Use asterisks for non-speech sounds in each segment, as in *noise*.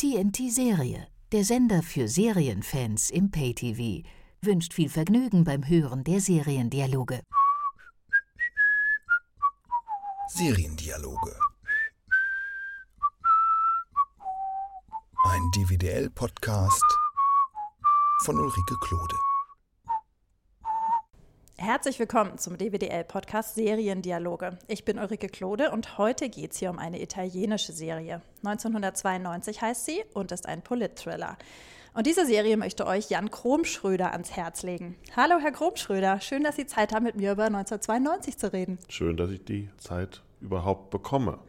TNT Serie, der Sender für Serienfans im Pay-TV, wünscht viel Vergnügen beim Hören der Seriendialoge. Seriendialoge. Ein DVDL-Podcast von Ulrike Klode. Herzlich willkommen zum DWDL-Podcast Seriendialoge. Ich bin Ulrike Klode und heute geht es hier um eine italienische Serie. 1992 heißt sie und ist ein Polit-Thriller. Und diese Serie möchte euch Jan Kromschröder ans Herz legen. Hallo, Herr Kromschröder, schön, dass Sie Zeit haben, mit mir über 1992 zu reden. Schön, dass ich die Zeit überhaupt bekomme.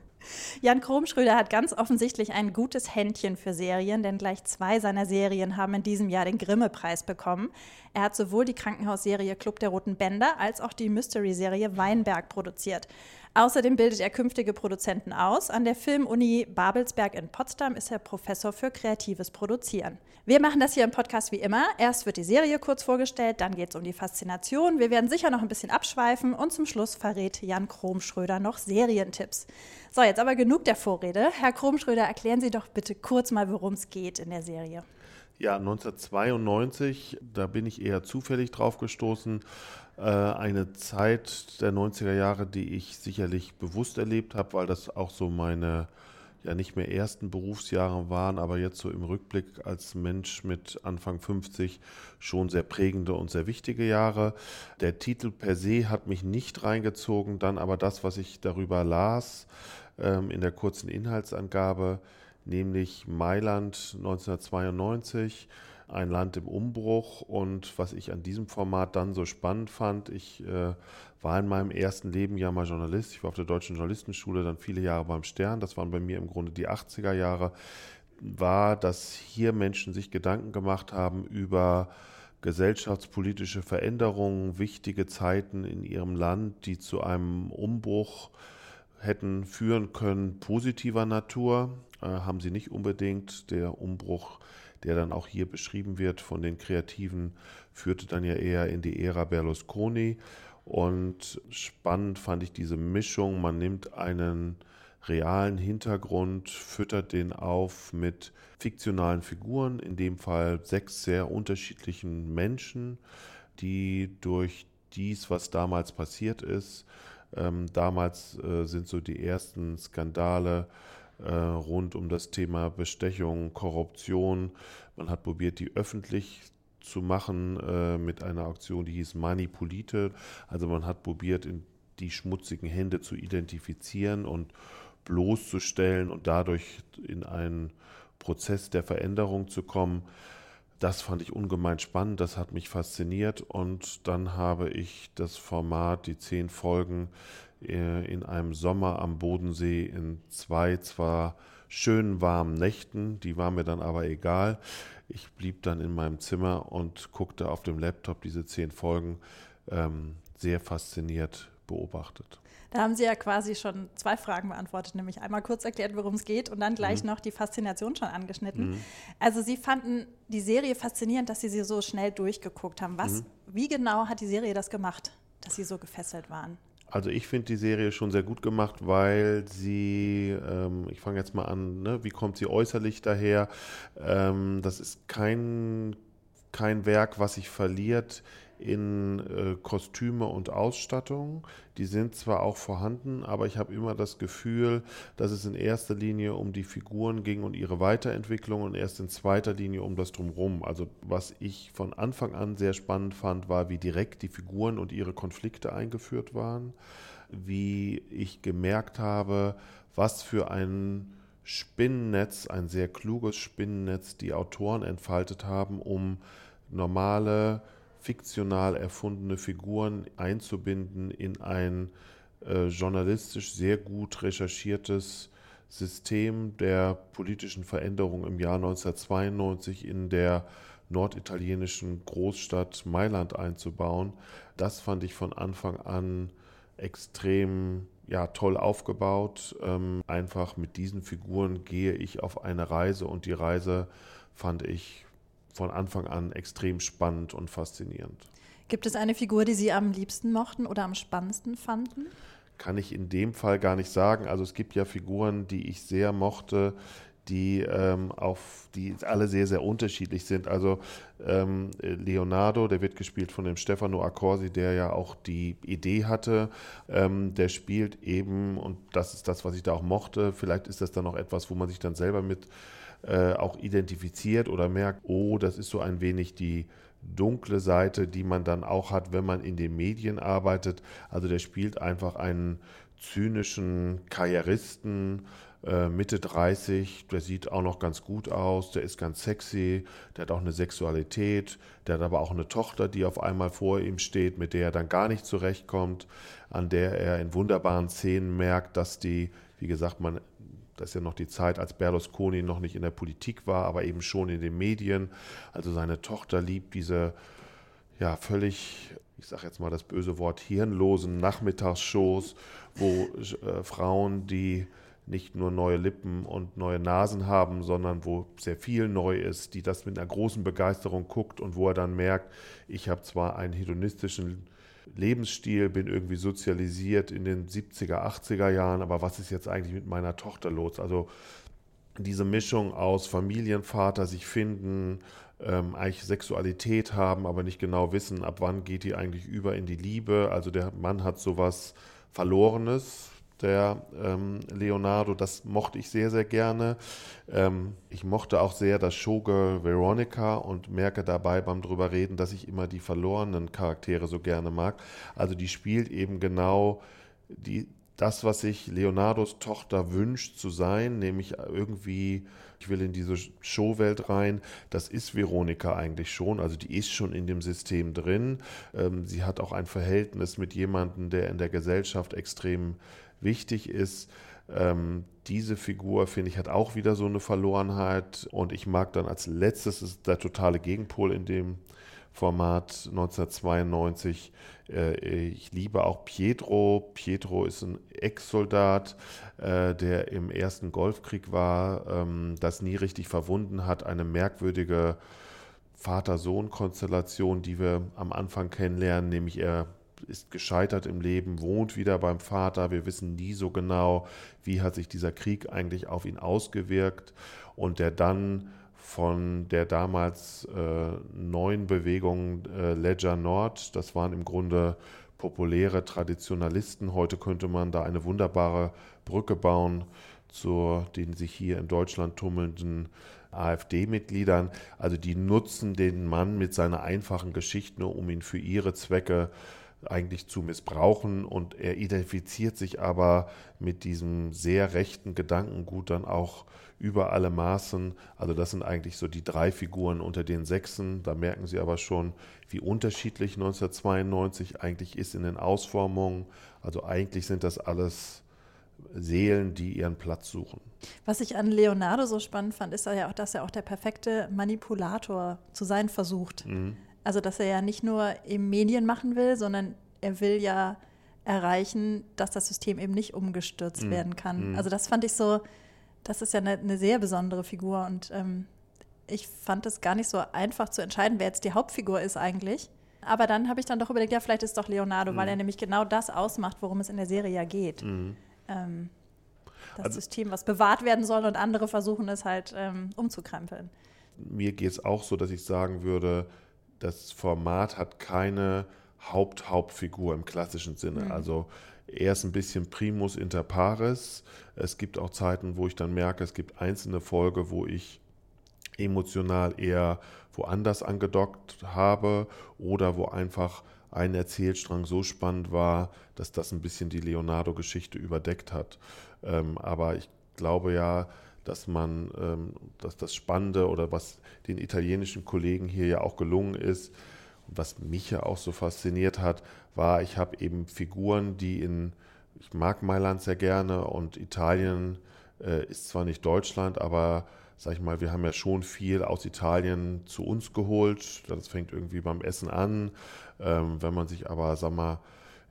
Jan Kromschröder hat ganz offensichtlich ein gutes Händchen für Serien, denn gleich zwei seiner Serien haben in diesem Jahr den Grimme-Preis bekommen. Er hat sowohl die Krankenhausserie Club der Roten Bänder als auch die Mystery-Serie Weinberg produziert. Außerdem bildet er künftige Produzenten aus. An der Filmuni Babelsberg in Potsdam ist er Professor für kreatives Produzieren. Wir machen das hier im Podcast wie immer. Erst wird die Serie kurz vorgestellt, dann geht es um die Faszination. Wir werden sicher noch ein bisschen abschweifen und zum Schluss verrät Jan Kromschröder noch Serientipps. So, jetzt aber genug der Vorrede. Herr Kromschröder, erklären Sie doch bitte kurz mal, worum es geht in der Serie. Ja, 1992, da bin ich eher zufällig drauf gestoßen. Äh, eine Zeit der 90er Jahre, die ich sicherlich bewusst erlebt habe, weil das auch so meine ja nicht mehr ersten Berufsjahre waren, aber jetzt so im Rückblick als Mensch mit Anfang 50 schon sehr prägende und sehr wichtige Jahre. Der Titel per se hat mich nicht reingezogen, dann aber das, was ich darüber las ähm, in der kurzen Inhaltsangabe, nämlich Mailand 1992, ein Land im Umbruch. Und was ich an diesem Format dann so spannend fand, ich äh, war in meinem ersten Leben ja mal Journalist. Ich war auf der Deutschen Journalistenschule, dann viele Jahre beim Stern. Das waren bei mir im Grunde die 80er Jahre. War, dass hier Menschen sich Gedanken gemacht haben über gesellschaftspolitische Veränderungen, wichtige Zeiten in ihrem Land, die zu einem Umbruch hätten führen können, positiver Natur äh, haben sie nicht unbedingt. Der Umbruch, der dann auch hier beschrieben wird von den Kreativen, führte dann ja eher in die Ära Berlusconi. Und spannend fand ich diese Mischung. Man nimmt einen realen Hintergrund, füttert den auf mit fiktionalen Figuren, in dem Fall sechs sehr unterschiedlichen Menschen, die durch dies, was damals passiert ist, ähm, damals äh, sind so die ersten Skandale äh, rund um das Thema Bestechung, Korruption. Man hat probiert, die öffentlich zu machen äh, mit einer Aktion, die hieß Manipulite. Also man hat probiert, die schmutzigen Hände zu identifizieren und bloßzustellen und dadurch in einen Prozess der Veränderung zu kommen. Das fand ich ungemein spannend, das hat mich fasziniert und dann habe ich das Format, die zehn Folgen äh, in einem Sommer am Bodensee in zwei zwar schönen warmen Nächten, die waren mir dann aber egal. Ich blieb dann in meinem Zimmer und guckte auf dem Laptop diese zehn Folgen ähm, sehr fasziniert beobachtet. Da haben Sie ja quasi schon zwei Fragen beantwortet, nämlich einmal kurz erklärt, worum es geht und dann gleich mhm. noch die Faszination schon angeschnitten. Mhm. Also Sie fanden die Serie faszinierend, dass Sie sie so schnell durchgeguckt haben. Was, mhm. wie genau hat die Serie das gemacht, dass Sie so gefesselt waren? Also ich finde die Serie schon sehr gut gemacht, weil sie, ähm, ich fange jetzt mal an, ne, wie kommt sie äußerlich daher? Ähm, das ist kein, kein Werk, was sich verliert in äh, Kostüme und Ausstattung. Die sind zwar auch vorhanden, aber ich habe immer das Gefühl, dass es in erster Linie um die Figuren ging und ihre Weiterentwicklung und erst in zweiter Linie um das Drumherum. Also was ich von Anfang an sehr spannend fand, war, wie direkt die Figuren und ihre Konflikte eingeführt waren, wie ich gemerkt habe, was für ein Spinnennetz, ein sehr kluges Spinnennetz die Autoren entfaltet haben, um normale fiktional erfundene Figuren einzubinden in ein äh, journalistisch sehr gut recherchiertes System der politischen Veränderung im Jahr 1992 in der norditalienischen Großstadt Mailand einzubauen. Das fand ich von Anfang an extrem ja, toll aufgebaut. Ähm, einfach mit diesen Figuren gehe ich auf eine Reise und die Reise fand ich von Anfang an extrem spannend und faszinierend. Gibt es eine Figur, die Sie am liebsten mochten oder am spannendsten fanden? Kann ich in dem Fall gar nicht sagen. Also es gibt ja Figuren, die ich sehr mochte, die ähm, auf die alle sehr, sehr unterschiedlich sind. Also ähm, Leonardo, der wird gespielt von dem Stefano Accorsi, der ja auch die Idee hatte. Ähm, der spielt eben, und das ist das, was ich da auch mochte, vielleicht ist das dann auch etwas, wo man sich dann selber mit äh, auch identifiziert oder merkt, oh, das ist so ein wenig die dunkle Seite, die man dann auch hat, wenn man in den Medien arbeitet. Also der spielt einfach einen zynischen Karrieristen, äh, Mitte 30, der sieht auch noch ganz gut aus, der ist ganz sexy, der hat auch eine Sexualität, der hat aber auch eine Tochter, die auf einmal vor ihm steht, mit der er dann gar nicht zurechtkommt, an der er in wunderbaren Szenen merkt, dass die, wie gesagt, man das ist ja noch die Zeit, als Berlusconi noch nicht in der Politik war, aber eben schon in den Medien. Also seine Tochter liebt diese ja völlig, ich sage jetzt mal das böse Wort, hirnlosen Nachmittagsshows, wo äh, Frauen, die nicht nur neue Lippen und neue Nasen haben, sondern wo sehr viel neu ist, die das mit einer großen Begeisterung guckt und wo er dann merkt, ich habe zwar einen hedonistischen Lebensstil, bin irgendwie sozialisiert in den 70er, 80er Jahren, aber was ist jetzt eigentlich mit meiner Tochter los? Also diese Mischung aus Familienvater sich finden, ähm, eigentlich Sexualität haben, aber nicht genau wissen, ab wann geht die eigentlich über in die Liebe. Also der Mann hat sowas Verlorenes, der ähm, Leonardo. Das mochte ich sehr, sehr gerne. Ähm, ich mochte auch sehr das Showgirl Veronica und merke dabei beim drüber reden, dass ich immer die verlorenen Charaktere so gerne mag. Also die spielt eben genau die, das, was sich Leonardos Tochter wünscht zu sein, nämlich irgendwie, ich will in diese Showwelt rein, das ist Veronika eigentlich schon, also die ist schon in dem System drin. Ähm, sie hat auch ein Verhältnis mit jemandem, der in der Gesellschaft extrem wichtig ist. Ähm, diese Figur, finde ich, hat auch wieder so eine Verlorenheit. Und ich mag dann als letztes, ist der totale Gegenpol in dem Format 1992. Äh, ich liebe auch Pietro. Pietro ist ein Ex-Soldat, äh, der im ersten Golfkrieg war, ähm, das nie richtig verwunden hat. Eine merkwürdige Vater-Sohn-Konstellation, die wir am Anfang kennenlernen, nämlich er ist gescheitert im Leben, wohnt wieder beim Vater. Wir wissen nie so genau, wie hat sich dieser Krieg eigentlich auf ihn ausgewirkt und der dann von der damals äh, neuen Bewegung äh, Ledger Nord, das waren im Grunde populäre Traditionalisten. Heute könnte man da eine wunderbare Brücke bauen zu den sich hier in Deutschland tummelnden AfD-Mitgliedern. Also die nutzen den Mann mit seiner einfachen Geschichte, um ihn für ihre Zwecke eigentlich zu missbrauchen und er identifiziert sich aber mit diesem sehr rechten Gedankengut dann auch über alle Maßen. Also das sind eigentlich so die drei Figuren unter den Sechsen. Da merken Sie aber schon, wie unterschiedlich 1992 eigentlich ist in den Ausformungen. Also eigentlich sind das alles Seelen, die ihren Platz suchen. Was ich an Leonardo so spannend fand, ist ja auch, dass er auch der perfekte Manipulator zu sein versucht. Mhm. Also, dass er ja nicht nur im Medien machen will, sondern er will ja erreichen, dass das System eben nicht umgestürzt mm. werden kann. Mm. Also, das fand ich so, das ist ja eine, eine sehr besondere Figur und ähm, ich fand es gar nicht so einfach zu entscheiden, wer jetzt die Hauptfigur ist eigentlich. Aber dann habe ich dann doch überlegt, ja, vielleicht ist es doch Leonardo, mm. weil er nämlich genau das ausmacht, worum es in der Serie ja geht. Mm. Ähm, das also, System, was bewahrt werden soll und andere versuchen es halt ähm, umzukrempeln. Mir geht es auch so, dass ich sagen würde, das Format hat keine Haupt-Hauptfigur im klassischen Sinne. Mhm. Also er ist ein bisschen primus inter pares. Es gibt auch Zeiten, wo ich dann merke, es gibt einzelne Folge, wo ich emotional eher woanders angedockt habe oder wo einfach ein Erzählstrang so spannend war, dass das ein bisschen die Leonardo-Geschichte überdeckt hat. Ähm, aber ich glaube ja, dass man, ähm, dass das Spannende oder was den italienischen Kollegen hier ja auch gelungen ist, was mich ja auch so fasziniert hat, war, ich habe eben Figuren, die in, ich mag Mailand sehr gerne und Italien äh, ist zwar nicht Deutschland, aber sag ich mal, wir haben ja schon viel aus Italien zu uns geholt. Das fängt irgendwie beim Essen an. Ähm, wenn man sich aber, sag mal,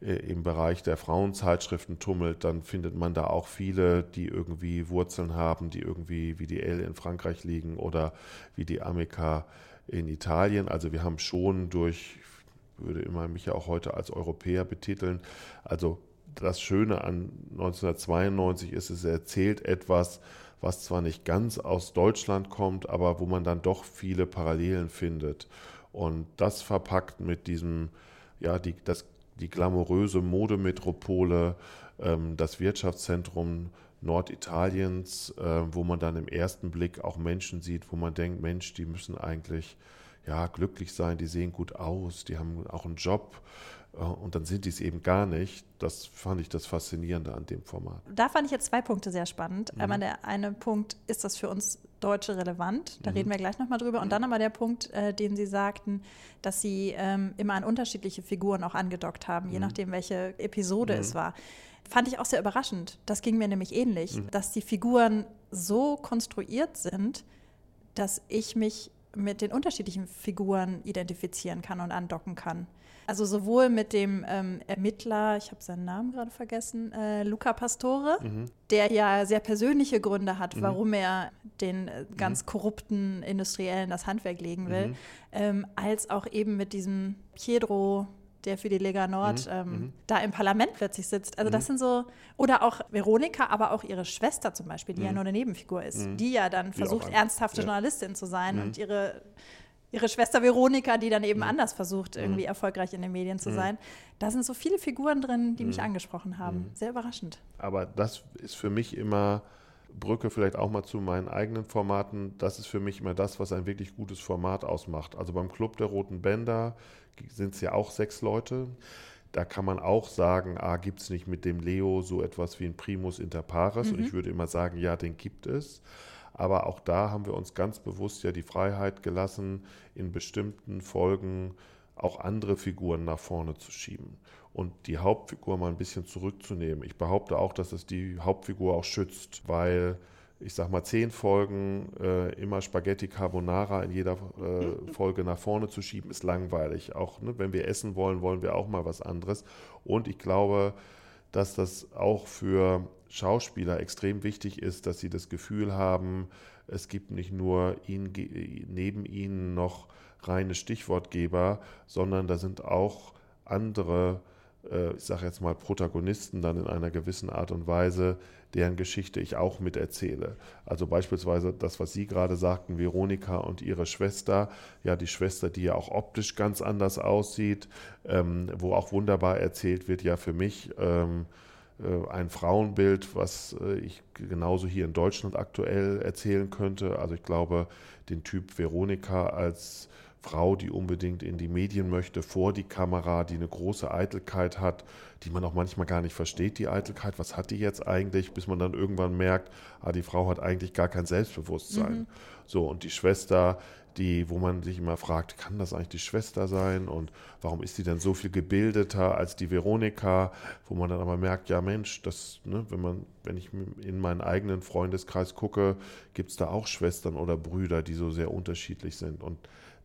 im Bereich der Frauenzeitschriften tummelt, dann findet man da auch viele, die irgendwie Wurzeln haben, die irgendwie wie die L in Frankreich liegen oder wie die Amica in Italien. Also wir haben schon durch, würde immer mich ja auch heute als Europäer betiteln, also das Schöne an 1992 ist, es erzählt etwas, was zwar nicht ganz aus Deutschland kommt, aber wo man dann doch viele Parallelen findet. Und das verpackt mit diesem, ja, die, das, die glamouröse Modemetropole, ähm, das Wirtschaftszentrum Norditaliens, äh, wo man dann im ersten Blick auch Menschen sieht, wo man denkt, Mensch, die müssen eigentlich ja, glücklich sein, die sehen gut aus, die haben auch einen Job und dann sind die es eben gar nicht. Das fand ich das Faszinierende an dem Format. Da fand ich jetzt zwei Punkte sehr spannend. Mhm. Einmal der eine Punkt, ist das für uns Deutsche relevant? Da mhm. reden wir gleich nochmal drüber. Und dann aber der Punkt, äh, den Sie sagten, dass Sie ähm, immer an unterschiedliche Figuren auch angedockt haben, je mhm. nachdem, welche Episode es mhm. war. Fand ich auch sehr überraschend. Das ging mir nämlich ähnlich, mhm. dass die Figuren so konstruiert sind, dass ich mich mit den unterschiedlichen Figuren identifizieren kann und andocken kann. Also sowohl mit dem ähm, Ermittler, ich habe seinen Namen gerade vergessen, äh, Luca Pastore, mhm. der ja sehr persönliche Gründe hat, mhm. warum er den äh, ganz mhm. korrupten Industriellen das Handwerk legen will, mhm. ähm, als auch eben mit diesem Pietro der für die Lega Nord mhm. Ähm, mhm. da im Parlament plötzlich sitzt. Also das sind so, oder auch Veronika, aber auch ihre Schwester zum Beispiel, die ja nur eine Nebenfigur ist, die ja dann versucht, ernsthafte ja. Journalistin zu sein und ihre ihre Schwester Veronika, die dann eben mhm. anders versucht, irgendwie mhm. erfolgreich in den Medien zu mhm. sein. Da sind so viele Figuren drin, die mich mhm. angesprochen haben. Mhm. Sehr überraschend. Aber das ist für mich immer Brücke vielleicht auch mal zu meinen eigenen Formaten. Das ist für mich immer das, was ein wirklich gutes Format ausmacht. Also beim Club der Roten Bänder sind es ja auch sechs Leute. Da kann man auch sagen, ah, gibt es nicht mit dem Leo so etwas wie ein Primus inter pares? Mhm. Und ich würde immer sagen, ja, den gibt es. Aber auch da haben wir uns ganz bewusst ja die Freiheit gelassen, in bestimmten Folgen auch andere Figuren nach vorne zu schieben und die Hauptfigur mal ein bisschen zurückzunehmen. Ich behaupte auch, dass es die Hauptfigur auch schützt, weil ich sag mal, zehn Folgen äh, immer Spaghetti Carbonara in jeder äh, Folge nach vorne zu schieben, ist langweilig. Auch ne, wenn wir essen wollen, wollen wir auch mal was anderes. Und ich glaube, dass das auch für Schauspieler extrem wichtig ist, dass sie das Gefühl haben, es gibt nicht nur ihn, neben ihnen noch reine Stichwortgeber, sondern da sind auch andere, äh, ich sage jetzt mal Protagonisten dann in einer gewissen Art und Weise, deren Geschichte ich auch miterzähle. Also beispielsweise das, was Sie gerade sagten, Veronika und ihre Schwester, ja die Schwester, die ja auch optisch ganz anders aussieht, ähm, wo auch wunderbar erzählt wird, ja für mich. Ähm, äh, ein Frauenbild, was äh, ich genauso hier in Deutschland aktuell erzählen könnte. Also ich glaube, den Typ Veronika als Frau, die unbedingt in die Medien möchte, vor die Kamera, die eine große Eitelkeit hat, die man auch manchmal gar nicht versteht, die Eitelkeit. Was hat die jetzt eigentlich, bis man dann irgendwann merkt, ah, die Frau hat eigentlich gar kein Selbstbewusstsein. Mhm. So, und die Schwester, die, wo man sich immer fragt, kann das eigentlich die Schwester sein und warum ist sie denn so viel gebildeter als die Veronika, wo man dann aber merkt, ja Mensch, das, ne, wenn man, wenn ich in meinen eigenen Freundeskreis gucke, gibt es da auch Schwestern oder Brüder, die so sehr unterschiedlich sind. Und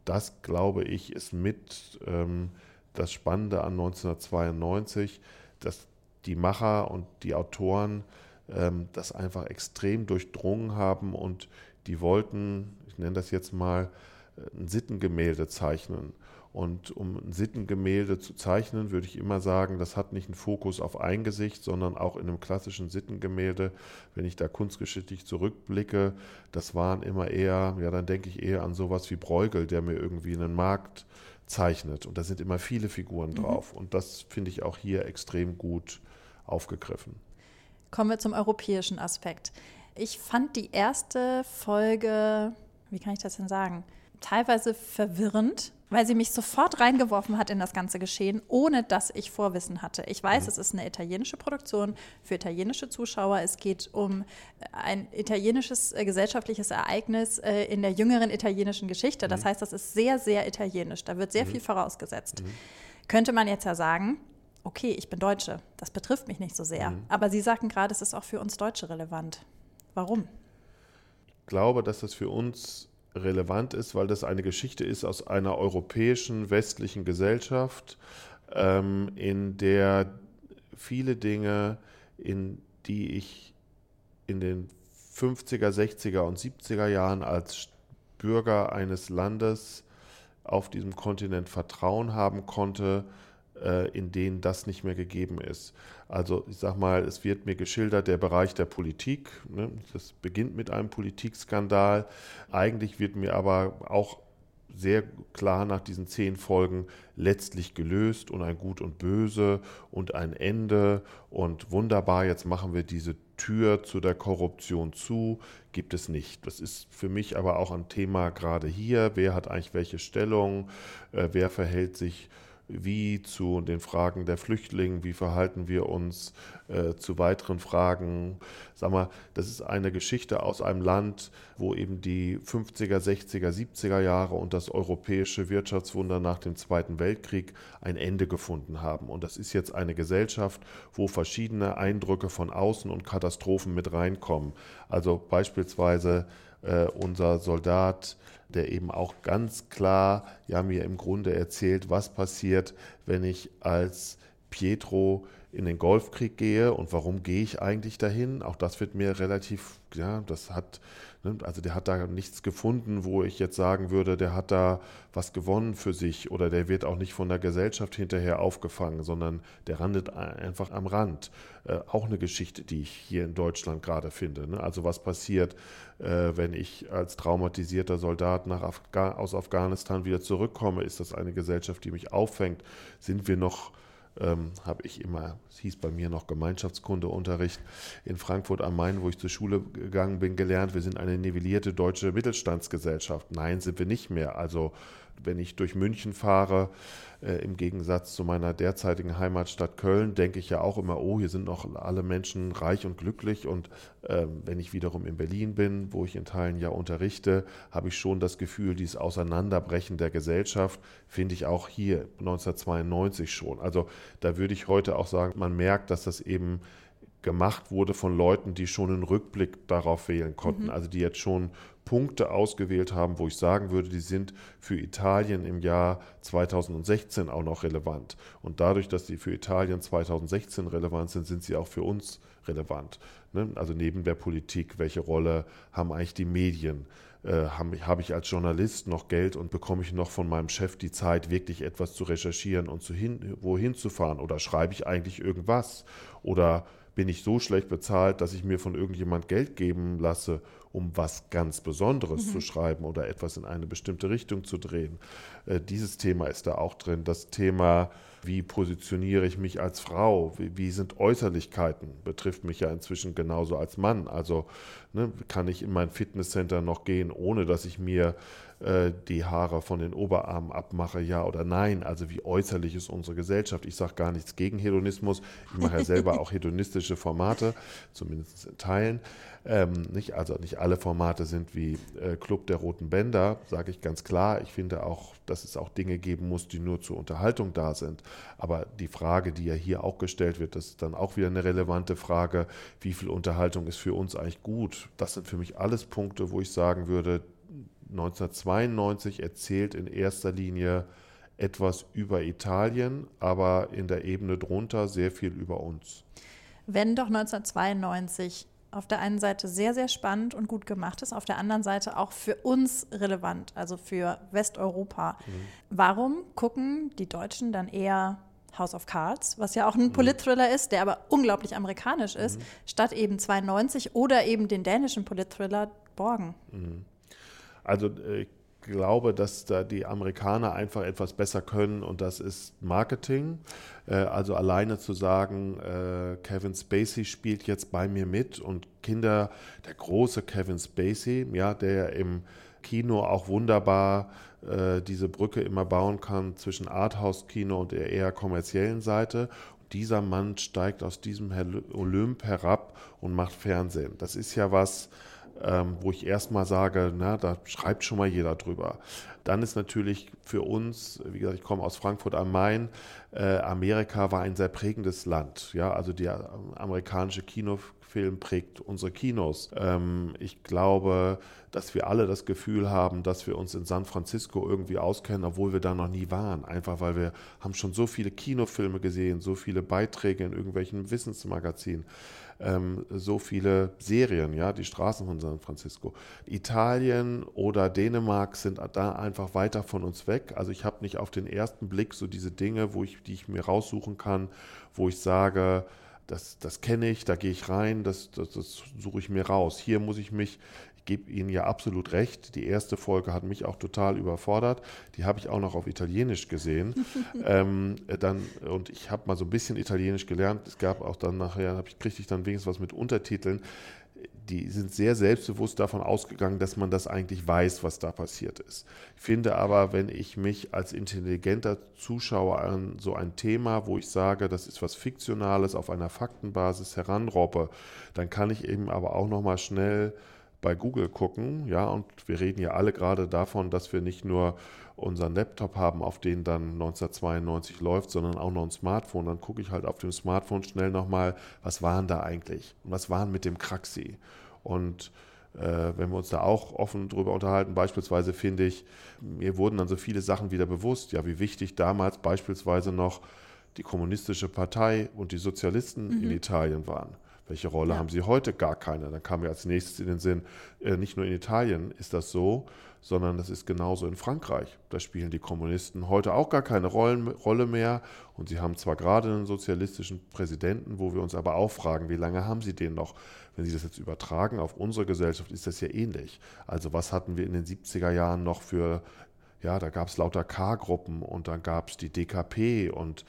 das, glaube ich, ist mit ähm, das Spannende an 1992, dass die Macher und die Autoren ähm, das einfach extrem durchdrungen haben und die wollten, ich nenne das jetzt mal, äh, ein Sittengemälde zeichnen. Und um ein Sittengemälde zu zeichnen, würde ich immer sagen, das hat nicht einen Fokus auf ein Gesicht, sondern auch in einem klassischen Sittengemälde, wenn ich da kunstgeschichtlich zurückblicke, das waren immer eher, ja, dann denke ich eher an sowas wie Bruegel, der mir irgendwie einen Markt zeichnet. Und da sind immer viele Figuren mhm. drauf. Und das finde ich auch hier extrem gut aufgegriffen. Kommen wir zum europäischen Aspekt. Ich fand die erste Folge, wie kann ich das denn sagen, teilweise verwirrend, weil sie mich sofort reingeworfen hat in das ganze Geschehen, ohne dass ich Vorwissen hatte. Ich weiß, mhm. es ist eine italienische Produktion für italienische Zuschauer. Es geht um ein italienisches äh, gesellschaftliches Ereignis äh, in der jüngeren italienischen Geschichte. Das mhm. heißt, das ist sehr, sehr italienisch. Da wird sehr mhm. viel vorausgesetzt. Mhm. Könnte man jetzt ja sagen, okay, ich bin Deutsche, das betrifft mich nicht so sehr. Mhm. Aber Sie sagten gerade, es ist auch für uns Deutsche relevant. Warum? Ich glaube, dass das für uns relevant ist, weil das eine Geschichte ist aus einer europäischen westlichen Gesellschaft, ähm, in der viele Dinge, in die ich in den 50er, 60er und 70er Jahren als Bürger eines Landes auf diesem Kontinent Vertrauen haben konnte, in denen das nicht mehr gegeben ist. Also ich sage mal, es wird mir geschildert, der Bereich der Politik, ne? das beginnt mit einem Politikskandal. Eigentlich wird mir aber auch sehr klar nach diesen zehn Folgen letztlich gelöst und ein Gut und Böse und ein Ende und wunderbar, jetzt machen wir diese Tür zu der Korruption zu, gibt es nicht. Das ist für mich aber auch ein Thema gerade hier, wer hat eigentlich welche Stellung, äh, wer verhält sich wie zu den Fragen der Flüchtlinge, wie verhalten wir uns äh, zu weiteren Fragen. Sag mal, das ist eine Geschichte aus einem Land, wo eben die 50er, 60er, 70er Jahre und das europäische Wirtschaftswunder nach dem Zweiten Weltkrieg ein Ende gefunden haben. Und das ist jetzt eine Gesellschaft, wo verschiedene Eindrücke von außen und Katastrophen mit reinkommen. Also beispielsweise äh, unser Soldat, der eben auch ganz klar ja mir im Grunde erzählt, was passiert, wenn ich als Pietro in den Golfkrieg gehe und warum gehe ich eigentlich dahin. Auch das wird mir relativ, ja, das hat? Also der hat da nichts gefunden, wo ich jetzt sagen würde, der hat da was gewonnen für sich oder der wird auch nicht von der Gesellschaft hinterher aufgefangen, sondern der randet einfach am Rand. Äh, auch eine Geschichte, die ich hier in Deutschland gerade finde. Ne? Also was passiert, äh, wenn ich als traumatisierter Soldat nach Afga aus Afghanistan wieder zurückkomme? Ist das eine Gesellschaft, die mich auffängt? Sind wir noch ähm, habe ich immer, es hieß bei mir noch Gemeinschaftskundeunterricht in Frankfurt am Main, wo ich zur Schule gegangen bin, gelernt, wir sind eine nivellierte deutsche Mittelstandsgesellschaft. Nein, sind wir nicht mehr. Also wenn ich durch München fahre, äh, im Gegensatz zu meiner derzeitigen Heimatstadt Köln, denke ich ja auch immer, oh, hier sind noch alle Menschen reich und glücklich. Und äh, wenn ich wiederum in Berlin bin, wo ich in Teilen ja unterrichte, habe ich schon das Gefühl, dieses Auseinanderbrechen der Gesellschaft finde ich auch hier 1992 schon. Also da würde ich heute auch sagen, man merkt, dass das eben gemacht wurde von Leuten, die schon einen Rückblick darauf wählen konnten, mhm. also die jetzt schon Punkte ausgewählt haben, wo ich sagen würde, die sind für Italien im Jahr 2016 auch noch relevant. Und dadurch, dass sie für Italien 2016 relevant sind, sind sie auch für uns relevant. Ne? Also neben der Politik, welche Rolle haben eigentlich die Medien? Äh, habe hab ich als Journalist noch Geld und bekomme ich noch von meinem Chef die Zeit, wirklich etwas zu recherchieren und zu hin, wohin zu fahren? Oder schreibe ich eigentlich irgendwas? Oder bin ich so schlecht bezahlt, dass ich mir von irgendjemand Geld geben lasse, um was ganz Besonderes mhm. zu schreiben oder etwas in eine bestimmte Richtung zu drehen. Äh, dieses Thema ist da auch drin. Das Thema, wie positioniere ich mich als Frau, wie, wie sind Äußerlichkeiten, betrifft mich ja inzwischen genauso als Mann. Also ne, kann ich in mein Fitnesscenter noch gehen, ohne dass ich mir äh, die Haare von den Oberarmen abmache, ja oder nein. Also wie äußerlich ist unsere Gesellschaft. Ich sage gar nichts gegen Hedonismus. Ich mache ja selber *laughs* auch hedonistische Formate, zumindest in Teilen. Ähm, nicht, also nicht alle Formate sind wie äh, Club der Roten Bänder, sage ich ganz klar. Ich finde auch, dass es auch Dinge geben muss, die nur zur Unterhaltung da sind. Aber die Frage, die ja hier auch gestellt wird, das ist dann auch wieder eine relevante Frage, wie viel Unterhaltung ist für uns eigentlich gut? Das sind für mich alles Punkte, wo ich sagen würde, 1992 erzählt in erster Linie etwas über Italien, aber in der Ebene drunter sehr viel über uns. Wenn doch 1992 auf der einen Seite sehr, sehr spannend und gut gemacht ist, auf der anderen Seite auch für uns relevant, also für Westeuropa. Mhm. Warum gucken die Deutschen dann eher House of Cards, was ja auch ein mhm. Polit-Thriller ist, der aber unglaublich amerikanisch ist, mhm. statt eben 92 oder eben den dänischen Polit-Thriller Borgen? Mhm. Also äh, ich glaube, dass da die Amerikaner einfach etwas besser können und das ist Marketing. Äh, also alleine zu sagen, äh, Kevin Spacey spielt jetzt bei mir mit und Kinder, der große Kevin Spacey, ja, der im Kino auch wunderbar diese Brücke immer bauen kann zwischen Arthouse-Kino und der eher kommerziellen Seite dieser Mann steigt aus diesem Olymp herab und macht Fernsehen. Das ist ja was, ähm, wo ich erstmal sage, na, da schreibt schon mal jeder drüber. Dann ist natürlich für uns, wie gesagt, ich komme aus Frankfurt am Main, äh, Amerika war ein sehr prägendes Land. Ja, also die amerikanische Kino Film prägt unsere Kinos. Ähm, ich glaube, dass wir alle das Gefühl haben, dass wir uns in San Francisco irgendwie auskennen, obwohl wir da noch nie waren. Einfach weil wir haben schon so viele Kinofilme gesehen, so viele Beiträge in irgendwelchen Wissensmagazinen ähm, so viele Serien, ja, die Straßen von San Francisco. Italien oder Dänemark sind da einfach weiter von uns weg. Also ich habe nicht auf den ersten Blick so diese Dinge, wo ich, die ich mir raussuchen kann, wo ich sage, das, das kenne ich, da gehe ich rein, das, das, das suche ich mir raus. Hier muss ich mich gebe Ihnen ja absolut recht. Die erste Folge hat mich auch total überfordert. Die habe ich auch noch auf Italienisch gesehen. *laughs* ähm, dann, und ich habe mal so ein bisschen Italienisch gelernt. Es gab auch dann nachher, ich, kriegte ich dann wenigstens was mit Untertiteln. Die sind sehr selbstbewusst davon ausgegangen, dass man das eigentlich weiß, was da passiert ist. Ich finde aber, wenn ich mich als intelligenter Zuschauer an so ein Thema, wo ich sage, das ist was Fiktionales auf einer Faktenbasis heranroppe, dann kann ich eben aber auch noch mal schnell bei Google gucken, ja, und wir reden ja alle gerade davon, dass wir nicht nur unseren Laptop haben, auf den dann 1992 läuft, sondern auch noch ein Smartphone. Dann gucke ich halt auf dem Smartphone schnell nochmal, was waren da eigentlich und was waren mit dem Kraxi. Und äh, wenn wir uns da auch offen drüber unterhalten, beispielsweise finde ich, mir wurden dann so viele Sachen wieder bewusst, ja, wie wichtig damals beispielsweise noch die kommunistische Partei und die Sozialisten mhm. in Italien waren. Welche Rolle ja. haben sie heute? Gar keine. Dann kam mir als nächstes in den Sinn, äh, nicht nur in Italien ist das so, sondern das ist genauso in Frankreich. Da spielen die Kommunisten heute auch gar keine Rollen, Rolle mehr. Und sie haben zwar gerade einen sozialistischen Präsidenten, wo wir uns aber auch fragen, wie lange haben sie den noch? Wenn sie das jetzt übertragen auf unsere Gesellschaft, ist das ja ähnlich. Also was hatten wir in den 70er Jahren noch für, ja, da gab es lauter K-Gruppen und dann gab es die DKP und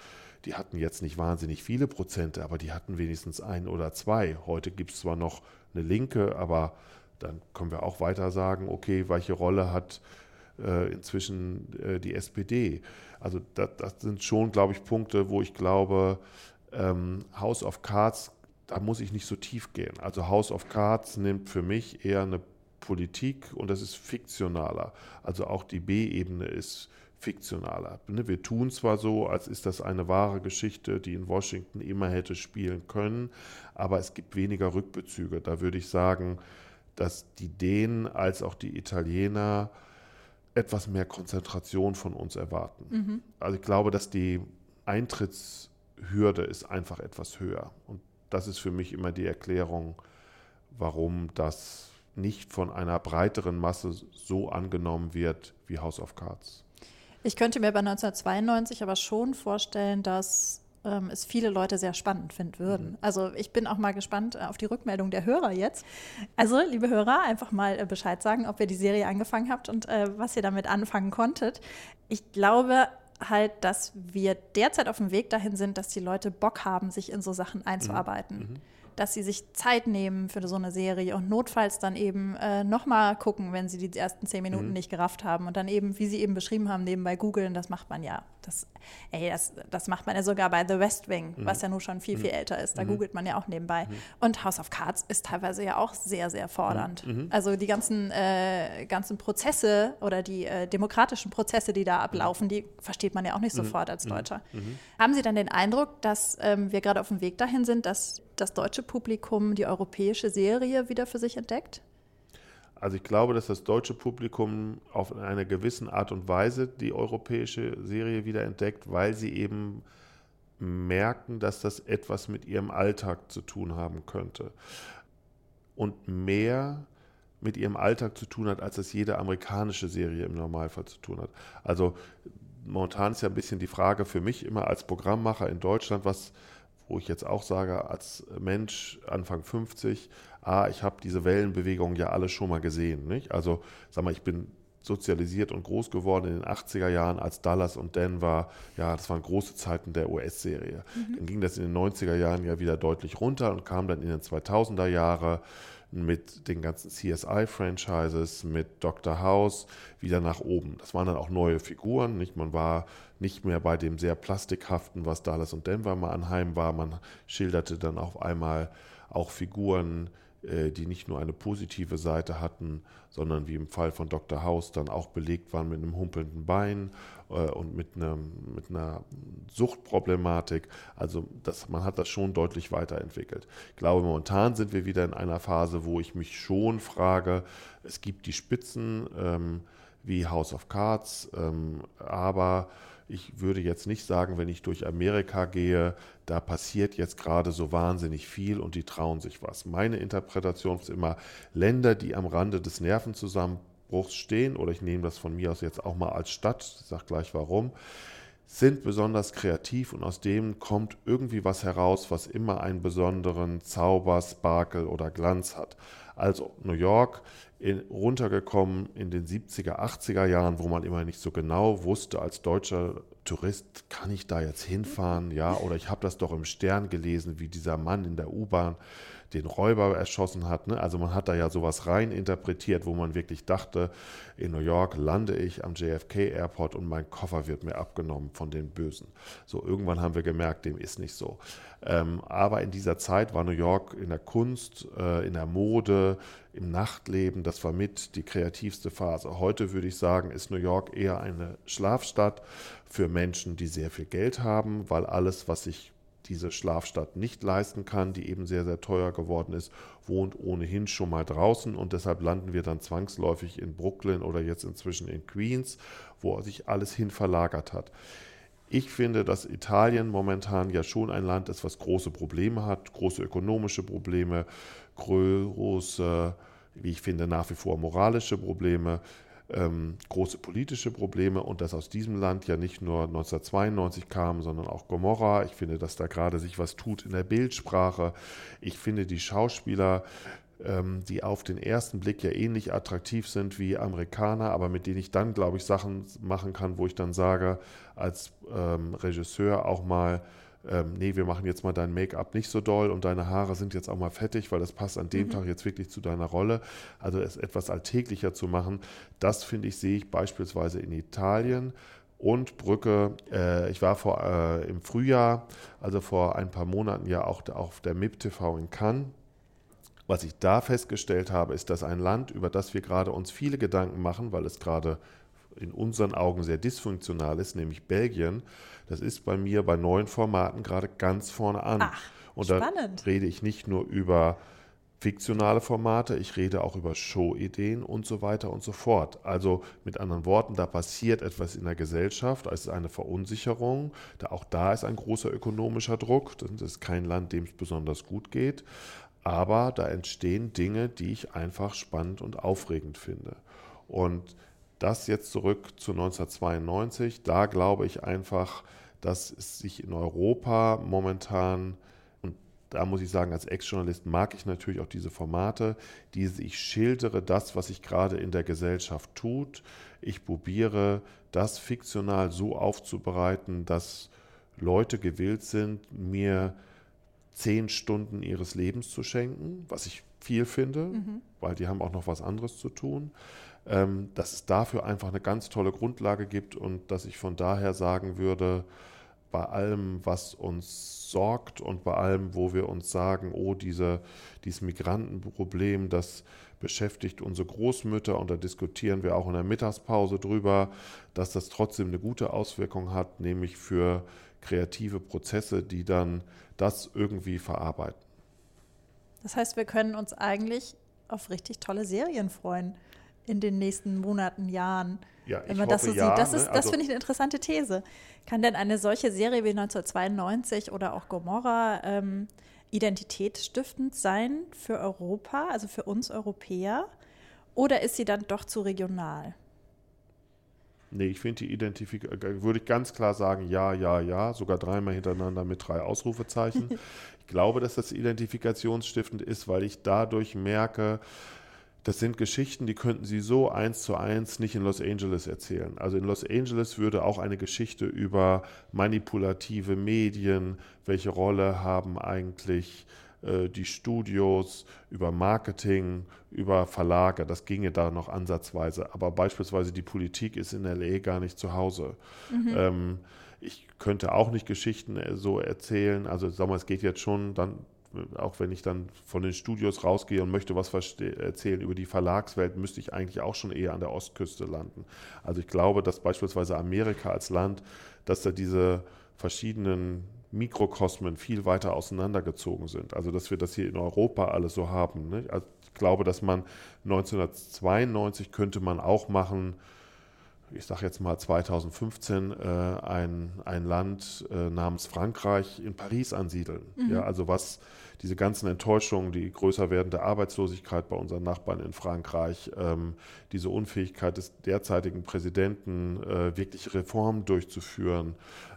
die hatten jetzt nicht wahnsinnig viele Prozente, aber die hatten wenigstens ein oder zwei. Heute gibt es zwar noch eine Linke, aber dann können wir auch weiter sagen, okay, welche Rolle hat äh, inzwischen äh, die SPD? Also das, das, sind schon, glaube ich, Punkte, wo ich glaube, ähm, House of Cards, da muss ich nicht so tief gehen. Also House of Cards nimmt für mich eher eine Politik und das ist fiktionaler. Also auch die B-Ebene ist fiktionaler. Ne, wir tun zwar so, als ist das eine wahre Geschichte, die in Washington immer hätte spielen können, aber es gibt weniger Rückbezüge. Da würde ich sagen, dass die Dänen als auch die Italiener etwas mehr Konzentration von uns erwarten. Mhm. Also ich glaube, dass die Eintrittshürde ist einfach etwas höher. Und das ist für mich immer die Erklärung, warum das nicht von einer breiteren Masse so angenommen wird wie House of Cards. Ich könnte mir bei 1992 aber schon vorstellen, dass ähm, es viele Leute sehr spannend finden würden. Mhm. Also ich bin auch mal gespannt äh, auf die Rückmeldung der Hörer jetzt. Also, liebe Hörer, einfach mal äh, Bescheid sagen, ob ihr die Serie angefangen habt und äh, was ihr damit anfangen konntet. Ich glaube, halt, dass wir derzeit auf dem Weg dahin sind, dass die Leute Bock haben, sich in so Sachen einzuarbeiten. Mhm. Mhm dass sie sich Zeit nehmen für so eine Serie und notfalls dann eben äh, nochmal gucken, wenn sie die ersten zehn Minuten mhm. nicht gerafft haben und dann eben, wie sie eben beschrieben haben, nebenbei googeln, das macht man ja. Das, ey, das, das macht man ja sogar bei The West Wing, mhm. was ja nun schon viel, viel mhm. älter ist. Da mhm. googelt man ja auch nebenbei. Mhm. Und House of Cards ist teilweise ja auch sehr, sehr fordernd. Mhm. Also die ganzen, äh, ganzen Prozesse oder die äh, demokratischen Prozesse, die da ablaufen, die versteht man ja auch nicht sofort als Deutscher. Haben Sie dann den Eindruck, dass ähm, wir gerade auf dem Weg dahin sind, dass das deutsche Publikum die europäische Serie wieder für sich entdeckt? Also ich glaube, dass das deutsche Publikum auf eine gewisse Art und Weise die europäische Serie wieder entdeckt, weil sie eben merken, dass das etwas mit ihrem Alltag zu tun haben könnte. Und mehr mit ihrem Alltag zu tun hat, als es jede amerikanische Serie im Normalfall zu tun hat. Also momentan ist ja ein bisschen die Frage für mich immer als Programmmacher in Deutschland, was wo ich jetzt auch sage, als Mensch Anfang 50, ah, ich habe diese Wellenbewegungen ja alle schon mal gesehen. Nicht? Also, sag mal, ich bin sozialisiert und groß geworden in den 80er Jahren, als Dallas und Denver, ja, das waren große Zeiten der US-Serie. Mhm. Dann ging das in den 90er Jahren ja wieder deutlich runter und kam dann in den 2000er Jahre mit den ganzen CSI-Franchises, mit Dr. House wieder nach oben. Das waren dann auch neue Figuren. Nicht? Man war nicht mehr bei dem sehr plastikhaften, was Dallas und Denver mal anheim war. Man schilderte dann auf einmal auch Figuren die nicht nur eine positive Seite hatten, sondern wie im Fall von Dr. House dann auch belegt waren mit einem humpelnden Bein äh, und mit, einem, mit einer Suchtproblematik. Also das, man hat das schon deutlich weiterentwickelt. Ich glaube, momentan sind wir wieder in einer Phase, wo ich mich schon frage, es gibt die Spitzen ähm, wie House of Cards, ähm, aber ich würde jetzt nicht sagen, wenn ich durch Amerika gehe, da passiert jetzt gerade so wahnsinnig viel und die trauen sich was. Meine Interpretation ist immer Länder, die am Rande des Nervenzusammenbruchs stehen, oder ich nehme das von mir aus jetzt auch mal als Stadt, ich sage gleich warum, sind besonders kreativ und aus dem kommt irgendwie was heraus, was immer einen besonderen Zauber, Sparkle oder Glanz hat. Also New York in, runtergekommen in den 70er, 80er Jahren, wo man immer nicht so genau wusste, als deutscher Tourist, kann ich da jetzt hinfahren? Ja, oder ich habe das doch im Stern gelesen, wie dieser Mann in der U-Bahn den Räuber erschossen hat. Ne? Also man hat da ja sowas rein interpretiert, wo man wirklich dachte, in New York lande ich am JFK Airport und mein Koffer wird mir abgenommen von den Bösen. So irgendwann haben wir gemerkt, dem ist nicht so. Ähm, aber in dieser Zeit war New York in der Kunst, äh, in der Mode, im Nachtleben, das war mit die kreativste Phase. Heute würde ich sagen, ist New York eher eine Schlafstadt für Menschen, die sehr viel Geld haben, weil alles, was ich diese Schlafstadt nicht leisten kann, die eben sehr, sehr teuer geworden ist, wohnt ohnehin schon mal draußen und deshalb landen wir dann zwangsläufig in Brooklyn oder jetzt inzwischen in Queens, wo sich alles hin verlagert hat. Ich finde, dass Italien momentan ja schon ein Land ist, was große Probleme hat, große ökonomische Probleme, große, wie ich finde, nach wie vor moralische Probleme ähm, große politische Probleme und dass aus diesem Land ja nicht nur 1992 kam, sondern auch Gomorra. Ich finde, dass da gerade sich was tut in der Bildsprache. Ich finde, die Schauspieler ähm, die auf den ersten Blick ja ähnlich attraktiv sind wie Amerikaner, aber mit denen ich dann, glaube ich, Sachen machen kann, wo ich dann sage, als ähm, Regisseur auch mal, ähm, nee, wir machen jetzt mal dein Make-up nicht so doll und deine Haare sind jetzt auch mal fettig, weil das passt an dem mhm. Tag jetzt wirklich zu deiner Rolle. Also es etwas alltäglicher zu machen, das finde ich, sehe ich beispielsweise in Italien. Und Brücke, äh, ich war vor, äh, im Frühjahr, also vor ein paar Monaten ja auch auf der MIP TV in Cannes. Was ich da festgestellt habe, ist, dass ein Land, über das wir gerade uns viele Gedanken machen, weil es gerade in unseren Augen sehr dysfunktional ist, nämlich Belgien, das ist bei mir bei neuen Formaten gerade ganz vorne an. Ach, und spannend. da rede ich nicht nur über fiktionale Formate, ich rede auch über Showideen und so weiter und so fort. Also mit anderen Worten, da passiert etwas in der Gesellschaft, es ist eine Verunsicherung, da auch da ist ein großer ökonomischer Druck, das ist kein Land, dem es besonders gut geht, aber da entstehen Dinge, die ich einfach spannend und aufregend finde. Und das jetzt zurück zu 1992. Da glaube ich einfach, dass es sich in Europa momentan, und da muss ich sagen, als Ex-Journalist mag ich natürlich auch diese Formate, diese ich schildere das, was sich gerade in der Gesellschaft tut. Ich probiere das fiktional so aufzubereiten, dass Leute gewillt sind, mir zehn Stunden ihres Lebens zu schenken, was ich viel finde, mhm. weil die haben auch noch was anderes zu tun ähm, dass es dafür einfach eine ganz tolle Grundlage gibt und dass ich von daher sagen würde, bei allem, was uns sorgt und bei allem, wo wir uns sagen, oh, diese, dieses Migrantenproblem, das beschäftigt unsere Großmütter und da diskutieren wir auch in der Mittagspause drüber, dass das trotzdem eine gute Auswirkung hat, nämlich für kreative Prozesse, die dann das irgendwie verarbeiten. Das heißt, wir können uns eigentlich auf richtig tolle Serien freuen in den nächsten Monaten, Jahren. Ja, wenn man das so ja, sieht. Das, ne? ist, das also, finde ich eine interessante These. Kann denn eine solche Serie wie 1992 oder auch Gomorra ähm, identitätsstiftend sein für Europa, also für uns Europäer? Oder ist sie dann doch zu regional? Nee, ich finde die Identifikation, äh, würde ich ganz klar sagen, ja, ja, ja, sogar dreimal hintereinander mit drei Ausrufezeichen. *laughs* ich glaube, dass das identifikationsstiftend ist, weil ich dadurch merke, das sind Geschichten, die könnten Sie so eins zu eins nicht in Los Angeles erzählen. Also in Los Angeles würde auch eine Geschichte über manipulative Medien, welche Rolle haben eigentlich äh, die Studios, über Marketing, über Verlage, das ginge da noch ansatzweise. Aber beispielsweise die Politik ist in LA gar nicht zu Hause. Mhm. Ähm, ich könnte auch nicht Geschichten äh, so erzählen. Also sag mal, es geht jetzt schon dann auch wenn ich dann von den Studios rausgehe und möchte was erzählen über die Verlagswelt, müsste ich eigentlich auch schon eher an der Ostküste landen. Also ich glaube, dass beispielsweise Amerika als Land, dass da diese verschiedenen Mikrokosmen viel weiter auseinandergezogen sind. Also dass wir das hier in Europa alles so haben. Ne? Also ich glaube, dass man 1992 könnte man auch machen, ich sage jetzt mal 2015, äh, ein, ein Land äh, namens Frankreich in Paris ansiedeln. Mhm. Ja, also was diese ganzen Enttäuschungen, die größer werdende Arbeitslosigkeit bei unseren Nachbarn in Frankreich, ähm, diese Unfähigkeit des derzeitigen Präsidenten, äh, wirkliche Reformen durchzuführen,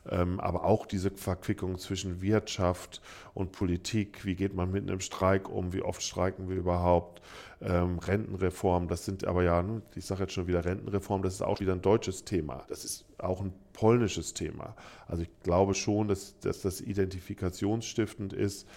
ähm, aber auch diese Verquickung zwischen Wirtschaft und Politik. Wie geht man mit einem Streik um? Wie oft streiken wir überhaupt? Ähm, Rentenreform, das sind aber ja, ne, ich sage jetzt schon wieder Rentenreform, das ist auch wieder ein deutsches Thema. Das ist auch ein polnisches Thema. Also ich glaube schon, dass, dass das identifikationsstiftend ist.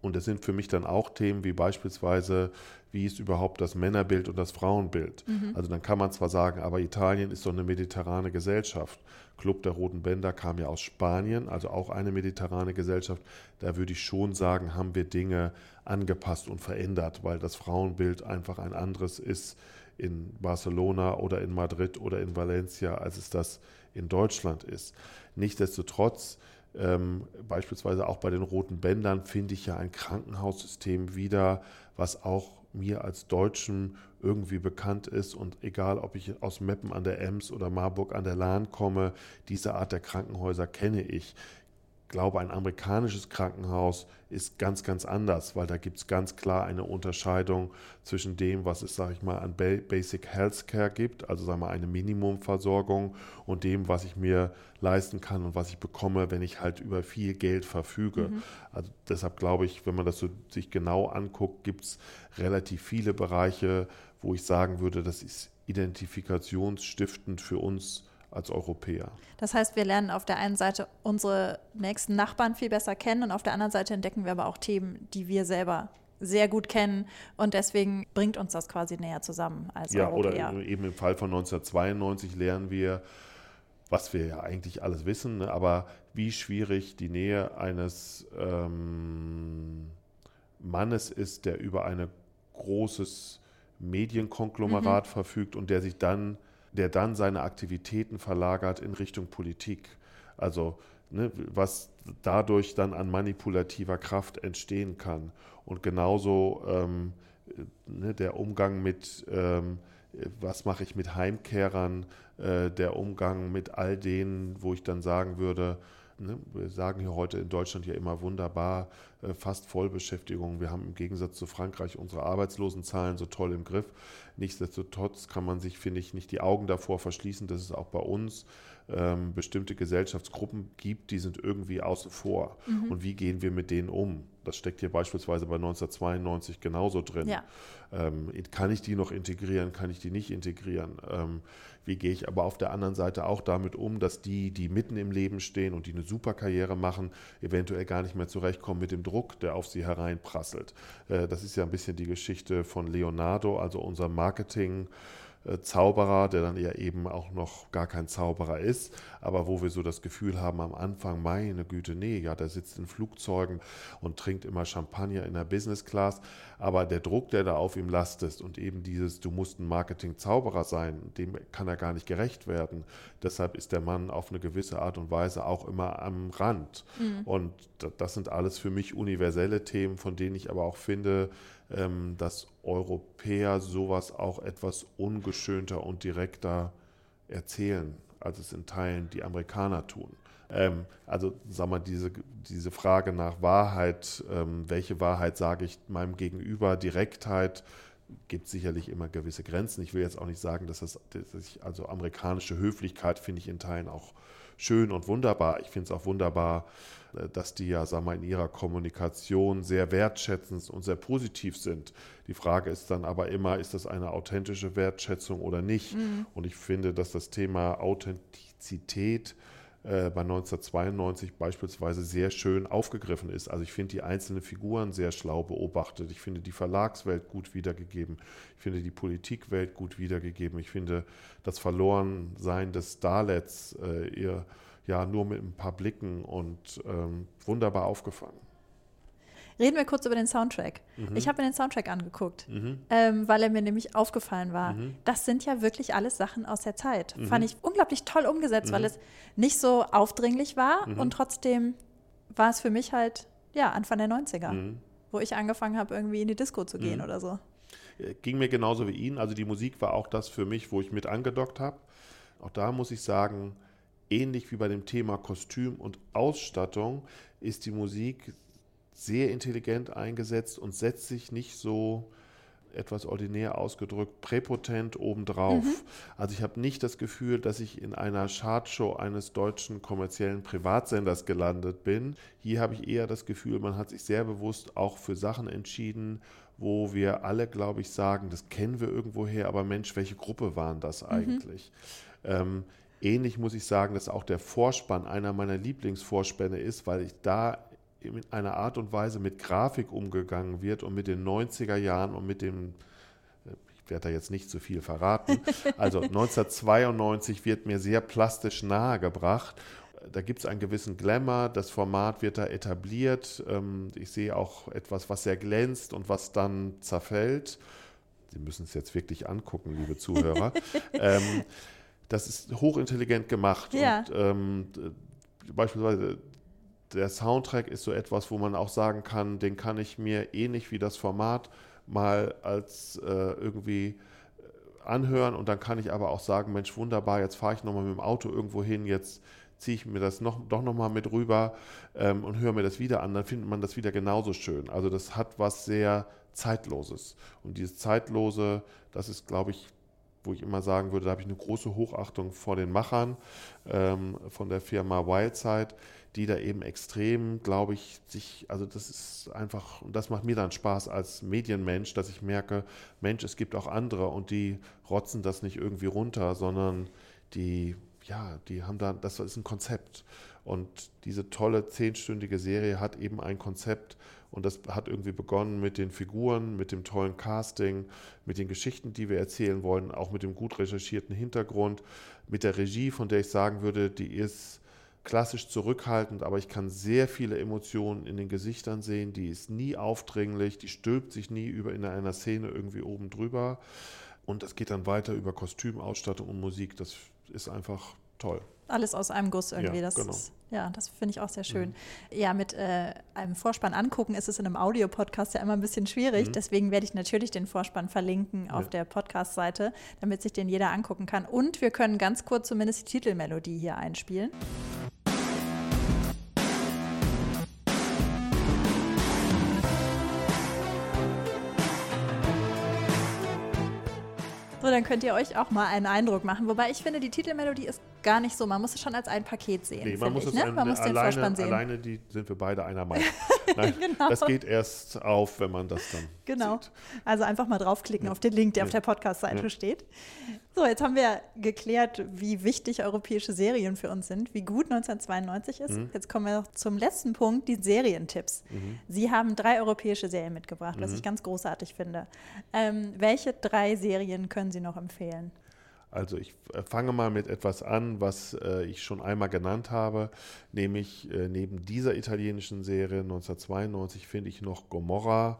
Und das sind für mich dann auch Themen wie beispielsweise, wie ist überhaupt das Männerbild und das Frauenbild. Mhm. Also dann kann man zwar sagen, aber Italien ist doch eine mediterrane Gesellschaft. Club der Roten Bänder kam ja aus Spanien, also auch eine mediterrane Gesellschaft. Da würde ich schon sagen, haben wir Dinge angepasst und verändert, weil das Frauenbild einfach ein anderes ist in Barcelona oder in Madrid oder in Valencia, als es das in Deutschland ist. Nichtsdestotrotz, ähm, beispielsweise auch bei den roten Bändern, finde ich ja ein Krankenhaussystem wieder, was auch mir als Deutschen irgendwie bekannt ist. Und egal, ob ich aus Meppen an der Ems oder Marburg an der Lahn komme, diese Art der Krankenhäuser kenne ich glaube, ein amerikanisches Krankenhaus ist ganz, ganz anders, weil da gibt es ganz klar eine Unterscheidung zwischen dem, was es, sage ich mal, an Basic Healthcare gibt, also sagen wir eine Minimumversorgung und dem, was ich mir leisten kann und was ich bekomme, wenn ich halt über viel Geld verfüge. Mhm. Also deshalb glaube ich, wenn man das so sich genau anguckt, gibt es relativ viele Bereiche, wo ich sagen würde, das ist identifikationsstiftend für uns als Europäer. Das heißt, wir lernen auf der einen Seite unsere nächsten Nachbarn viel besser kennen und auf der anderen Seite entdecken wir aber auch Themen, die wir selber sehr gut kennen und deswegen bringt uns das quasi näher zusammen als ja, Europäer. Ja, oder eben im Fall von 1992 lernen wir, was wir ja eigentlich alles wissen, ne, aber wie schwierig die Nähe eines ähm, Mannes ist, der über ein großes Medienkonglomerat mhm. verfügt und der sich dann der dann seine Aktivitäten verlagert in Richtung Politik. Also ne, was dadurch dann an manipulativer Kraft entstehen kann. Und genauso ähm, ne, der Umgang mit, ähm, was mache ich mit Heimkehrern, äh, der Umgang mit all denen, wo ich dann sagen würde, Ne, wir sagen hier heute in Deutschland ja immer wunderbar, äh, fast Vollbeschäftigung. Wir haben im Gegensatz zu Frankreich unsere Arbeitslosenzahlen so toll im Griff. Nichtsdestotrotz kann man sich, finde ich, nicht die Augen davor verschließen, dass es auch bei uns ähm, bestimmte Gesellschaftsgruppen gibt, die sind irgendwie außen vor. Mhm. Und wie gehen wir mit denen um? Das steckt hier beispielsweise bei 1992 genauso drin. Ja. Ähm, kann ich die noch integrieren? Kann ich die nicht integrieren? Ähm, wie gehe ich aber auf der anderen Seite auch damit um, dass die, die mitten im Leben stehen und die eine super Karriere machen, eventuell gar nicht mehr zurechtkommen mit dem Druck, der auf sie hereinprasselt? Äh, das ist ja ein bisschen die Geschichte von Leonardo, also unser Marketing. Äh, Zauberer, der dann ja eben auch noch gar kein Zauberer ist, aber wo wir so das Gefühl haben am Anfang, meine Güte, nee, ja, der sitzt in Flugzeugen und trinkt immer Champagner in der Business Class, aber der Druck, der da auf ihm lastet und eben dieses, du musst ein Marketing-Zauberer sein, dem kann er gar nicht gerecht werden. Deshalb ist der Mann auf eine gewisse Art und Weise auch immer am Rand. Mhm. Und das sind alles für mich universelle Themen, von denen ich aber auch finde, ähm, dass Europäer sowas auch etwas ungeschönter und direkter erzählen, als es in Teilen die Amerikaner tun. Ähm, also sag mal, diese, diese Frage nach Wahrheit, ähm, welche Wahrheit sage ich meinem Gegenüber, Direktheit, gibt sicherlich immer gewisse Grenzen. Ich will jetzt auch nicht sagen, dass das, dass also amerikanische Höflichkeit finde ich in Teilen auch schön und wunderbar. Ich finde es auch wunderbar, dass die ja, sag mal, in ihrer Kommunikation sehr wertschätzend und sehr positiv sind. Die Frage ist dann aber immer, ist das eine authentische Wertschätzung oder nicht? Mhm. Und ich finde, dass das Thema Authentizität äh, bei 1992 beispielsweise sehr schön aufgegriffen ist. Also ich finde die einzelnen Figuren sehr schlau beobachtet. Ich finde die Verlagswelt gut wiedergegeben. Ich finde die Politikwelt gut wiedergegeben. Ich finde das Verlorensein des Starlets, äh, ihr ja nur mit ein paar Blicken und ähm, wunderbar aufgefangen. Reden wir kurz über den Soundtrack. Mhm. Ich habe mir den Soundtrack angeguckt, ähm, weil er mir nämlich aufgefallen war. Mhm. Das sind ja wirklich alles Sachen aus der Zeit. Fand ich unglaublich toll umgesetzt, weil es nicht so aufdringlich war und trotzdem war es für mich halt, ja, Anfang der 90er, wo ich angefangen habe, irgendwie in die Disco zu gehen oder so. Äh, Ging mir genauso wie Ihnen. Also die Musik war auch das für mich, wo ich mit angedockt habe. Auch da muss ich sagen, ähnlich wie bei dem Thema Kostüm und Ausstattung ist die Musik sehr intelligent eingesetzt und setzt sich nicht so etwas ordinär ausgedrückt, präpotent obendrauf. Also ich habe nicht das Gefühl, dass ich in einer Chartshow eines deutschen kommerziellen Privatsenders gelandet bin. Hier habe ich eher das Gefühl, man hat sich sehr bewusst auch für Sachen entschieden, wo wir alle, glaube ich, sagen, das kennen wir irgendwoher, aber Mensch, welche Gruppe waren das eigentlich? Ähm, ähnlich muss ich sagen, dass auch der Vorspann einer meiner Lieblingsvorspänne ist, weil ich da in einer Art und Weise mit Grafik umgegangen wird und mit den 90er Jahren und mit dem, ich werde da jetzt nicht zu viel verraten, *laughs* also 1992 wird mir sehr plastisch nahegebracht. Da gibt es einen gewissen Glamour, das Format wird da etabliert. Ähm, Ich sehe auch etwas, was sehr glänzt und was dann zerfällt. Sie müssen es jetzt wirklich angucken, liebe Zuhörer. *laughs* ähm, das ist hochintelligent gemacht. Ja. Und ähm, beispielsweise der Soundtrack ist so etwas, wo man auch sagen kann, den kann ich mir ähnlich wie das Format mal als äh, irgendwie äh, anhören und dann kann ich aber auch sagen, Mensch, wunderbar, jetzt fahre ich nochmal mit dem Auto irgendwo hin, jetzt ziehe ich mir das noch, doch nochmal mit rüber ähm, und höre mir das wieder an, dann findet man das wieder genauso schön. Also das hat was sehr Zeitloses. Und dieses Zeitlose, das ist, glaube ich, wo ich immer sagen würde, da habe ich eine große Hochachtung vor den Machern ähm, von der Firma Wildside, die da eben extrem, glaube ich, sich, also das ist einfach, und das macht mir dann Spaß als Medienmensch, dass ich merke, Mensch, es gibt auch andere und die rotzen das nicht irgendwie runter, sondern die, ja, die haben da, das ist ein Konzept. Und diese tolle zehnstündige Serie hat eben ein Konzept und das hat irgendwie begonnen mit den Figuren, mit dem tollen Casting, mit den Geschichten, die wir erzählen wollen, auch mit dem gut recherchierten Hintergrund, mit der Regie, von der ich sagen würde, die ist klassisch zurückhaltend, aber ich kann sehr viele Emotionen in den Gesichtern sehen. Die ist nie aufdringlich, die stülpt sich nie über in einer Szene irgendwie oben drüber. Und das geht dann weiter über Kostüm, Ausstattung und Musik. Das ist einfach toll. Alles aus einem Guss irgendwie. Ja, das genau. ist, ja, das finde ich auch sehr schön. Ja, mit äh, einem Vorspann angucken ist es in einem Audiopodcast ja immer ein bisschen schwierig. Deswegen werde ich natürlich den Vorspann verlinken auf Ja. der Podcast-Seite, damit sich den jeder angucken kann. Und wir können ganz kurz zumindest die Titelmelodie hier einspielen. So, dann könnt ihr euch auch mal einen Eindruck machen. Wobei ich finde, die Titelmelodie ist gar nicht so. Man muss es schon als ein Paket sehen. Nee, man muss ich, es ne? ein- man muss den alleine, Vorspann sehen. alleine die sind wir beide einer Meinung. *laughs* Nein, Genau. Das geht erst auf, wenn man das dann Genau. sieht. Also einfach mal draufklicken auf den Link, der auf Ja. der Podcast-Seite Ja. steht. So, jetzt haben wir geklärt, wie wichtig europäische Serien für uns sind, wie gut 1992 ist. Mhm. Jetzt kommen wir noch zum letzten Punkt, die Serientipps. Sie haben drei europäische Serien mitgebracht, was Mhm. ich ganz großartig finde. Ähm, welche drei Serien können Sie noch empfehlen? Also ich äh, fange mal mit etwas an, was äh, ich schon einmal genannt habe, nämlich äh, neben dieser italienischen Serie 1992 finde ich noch Gomorra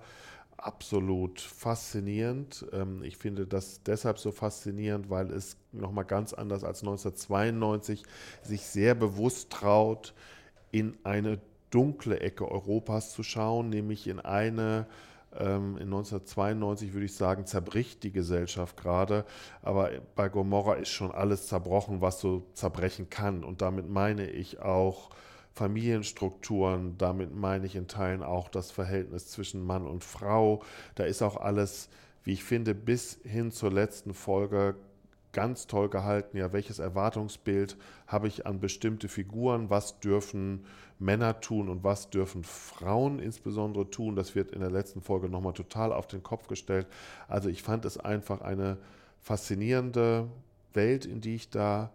absolut faszinierend. Ähm, ich finde das deshalb so faszinierend, weil es nochmal ganz anders als 1992 sich sehr bewusst traut, in eine dunkle Ecke Europas zu schauen, nämlich in eine ähm, in 1992 würde ich sagen, zerbricht die Gesellschaft gerade, aber bei Gomorra ist schon alles zerbrochen, was so zerbrechen kann. Und damit meine ich auch Familienstrukturen, damit meine ich in Teilen auch das Verhältnis zwischen Mann und Frau. Da ist auch alles, wie ich finde, bis hin zur letzten Folge ganz toll gehalten. Ja, welches Erwartungsbild habe ich an bestimmte Figuren? Was dürfen Männer tun und was dürfen Frauen insbesondere tun? Das wird in der letzten Folge nochmal total auf den Kopf gestellt. Also ich fand es einfach eine faszinierende Welt, in die ich da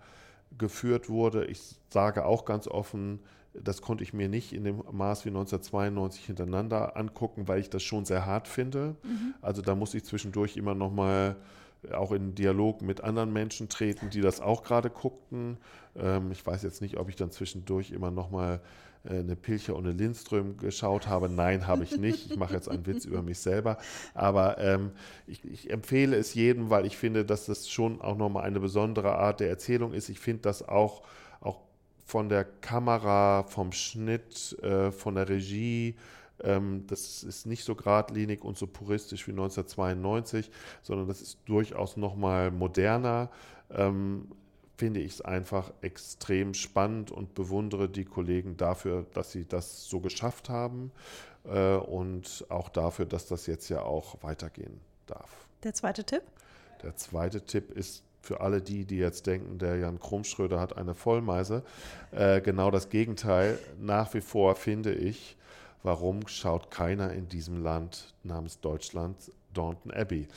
geführt wurde. Ich sage auch ganz offen, das konnte ich mir nicht in dem Maß wie 1992 hintereinander angucken, weil ich das schon sehr hart finde. Also da muss ich zwischendurch immer noch mal auch in Dialog mit anderen Menschen treten, die das auch gerade guckten. Ähm, ich weiß jetzt nicht, ob ich dann zwischendurch immer noch mal eine Pilcher und eine Lindström geschaut habe. Nein, habe ich nicht. Ich mache jetzt einen Witz über mich selber. Aber ähm, ich, ich, empfehle es jedem, weil ich finde, dass das schon auch nochmal eine besondere Art der Erzählung ist. Ich finde das auch, auch von der Kamera, vom Schnitt, äh, von der Regie, ähm, das ist nicht so geradlinig und so puristisch wie 1992, sondern das ist durchaus nochmal moderner. Finde ich es einfach extrem spannend und bewundere die Kollegen dafür, dass sie das so geschafft haben äh, und auch dafür, dass das jetzt ja auch weitergehen darf. Der zweite Tipp? Der zweite Tipp ist für alle die, die jetzt denken, der Jan Krummschröder hat eine Vollmeise, äh, genau das Gegenteil. Nach wie vor finde ich, warum schaut keiner in diesem Land namens Deutschland Daunton Abbey.